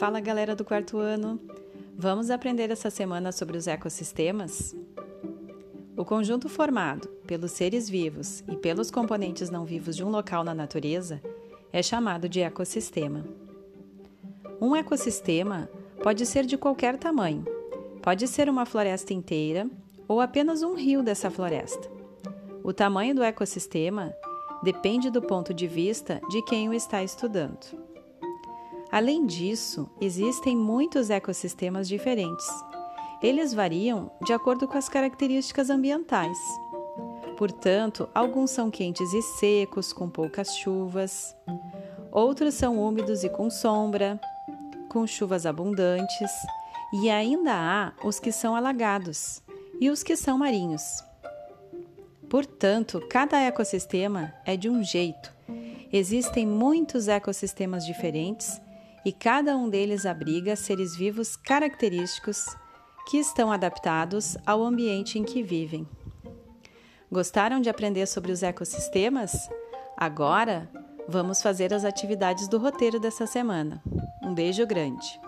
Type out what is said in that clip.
Fala galera do quarto ano! Vamos aprender essa semana sobre os ecossistemas? O conjunto formado pelos seres vivos e pelos componentes não vivos de um local na natureza é chamado de ecossistema. Um ecossistema pode ser de qualquer tamanho, pode ser uma floresta inteira ou apenas um rio dessa floresta. O tamanho do ecossistema depende do ponto de vista de quem o está estudando. Além disso, existem muitos ecossistemas diferentes. Eles variam de acordo com as características ambientais. Portanto, alguns são quentes e secos, com poucas chuvas. Outros são úmidos e com sombra, com chuvas abundantes. E ainda há os que são alagados e os que são marinhos. Portanto, cada ecossistema é de um jeito. Existem muitos ecossistemas diferentes e cada um deles abriga seres vivos característicos que estão adaptados ao ambiente em que vivem. Gostaram de aprender sobre os ecossistemas? Agora vamos fazer as atividades do roteiro dessa semana. Um beijo grande!